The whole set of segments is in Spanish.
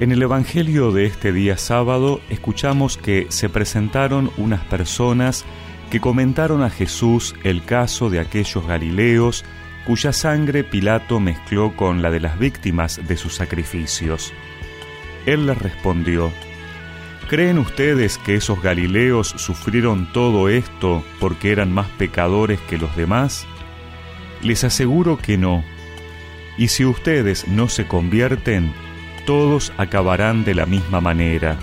En el Evangelio de este día sábado escuchamos que se presentaron unas personas que comentaron a Jesús el caso de aquellos Galileos cuya sangre Pilato mezcló con la de las víctimas de sus sacrificios. Él les respondió, ¿Creen ustedes que esos Galileos sufrieron todo esto porque eran más pecadores que los demás? Les aseguro que no. Y si ustedes no se convierten, todos acabarán de la misma manera.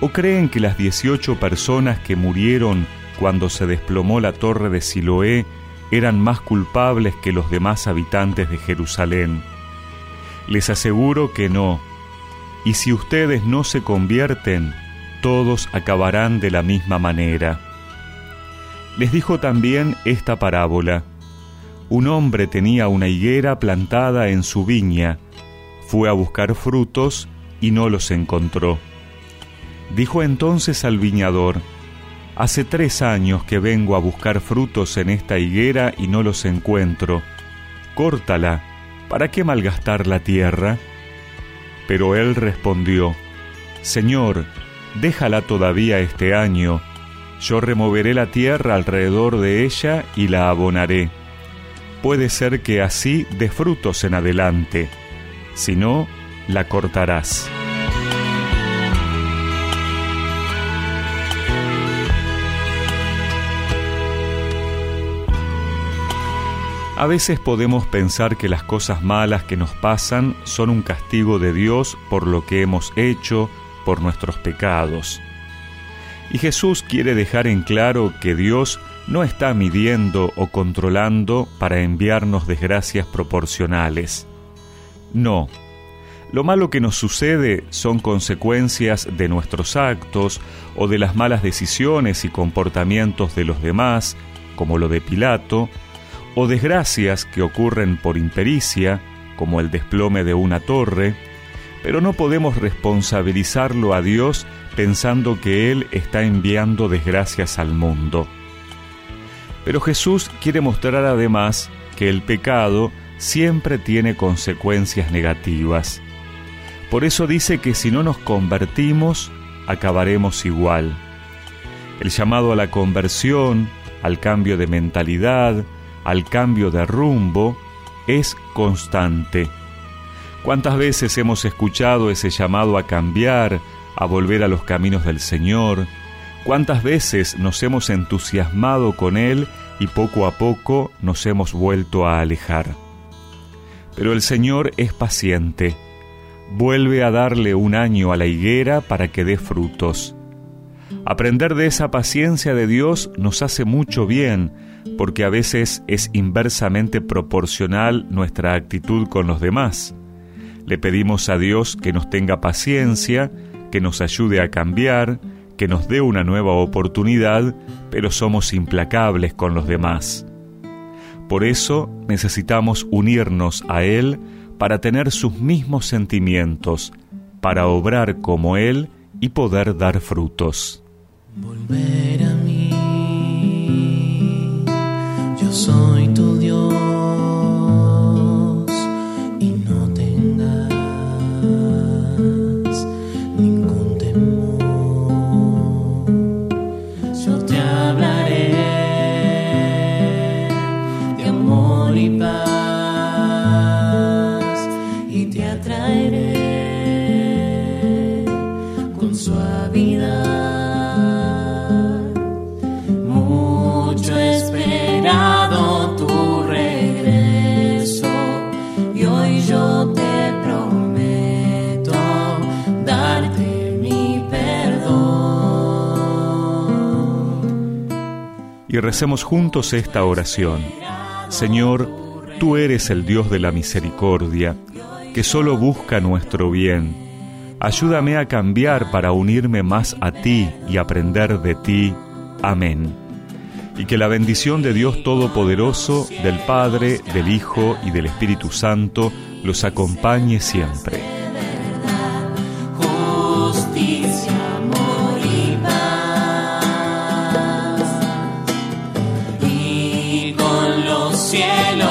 ¿O creen que las 18 personas que murieron cuando se desplomó la torre de Siloé eran más culpables que los demás habitantes de Jerusalén? Les aseguro que no. Y si ustedes no se convierten, todos acabarán de la misma manera. Les dijo también esta parábola. Un hombre tenía una higuera plantada en su viña fue a buscar frutos y no los encontró. Dijo entonces al viñador, Hace tres años que vengo a buscar frutos en esta higuera y no los encuentro. Córtala, ¿para qué malgastar la tierra? Pero él respondió, Señor, déjala todavía este año, yo removeré la tierra alrededor de ella y la abonaré. Puede ser que así dé frutos en adelante si no, la cortarás. A veces podemos pensar que las cosas malas que nos pasan son un castigo de Dios por lo que hemos hecho, por nuestros pecados. Y Jesús quiere dejar en claro que Dios no está midiendo o controlando para enviarnos desgracias proporcionales. No. Lo malo que nos sucede son consecuencias de nuestros actos o de las malas decisiones y comportamientos de los demás, como lo de Pilato, o desgracias que ocurren por impericia, como el desplome de una torre, pero no podemos responsabilizarlo a Dios pensando que Él está enviando desgracias al mundo. Pero Jesús quiere mostrar además que el pecado siempre tiene consecuencias negativas. Por eso dice que si no nos convertimos, acabaremos igual. El llamado a la conversión, al cambio de mentalidad, al cambio de rumbo, es constante. ¿Cuántas veces hemos escuchado ese llamado a cambiar, a volver a los caminos del Señor? ¿Cuántas veces nos hemos entusiasmado con Él y poco a poco nos hemos vuelto a alejar? Pero el Señor es paciente. Vuelve a darle un año a la higuera para que dé frutos. Aprender de esa paciencia de Dios nos hace mucho bien, porque a veces es inversamente proporcional nuestra actitud con los demás. Le pedimos a Dios que nos tenga paciencia, que nos ayude a cambiar, que nos dé una nueva oportunidad, pero somos implacables con los demás. Por eso necesitamos unirnos a Él para tener sus mismos sentimientos, para obrar como Él y poder dar frutos. Volver a mí, yo soy tu Dios Mucho esperado tu regreso y hoy yo te prometo darte mi perdón. Y recemos juntos esta oración. Señor, tú eres el Dios de la misericordia, que solo busca nuestro bien. Ayúdame a cambiar para unirme más a ti y aprender de ti. Amén. Y que la bendición de Dios Todopoderoso, del Padre, del Hijo y del Espíritu Santo los acompañe siempre. justicia,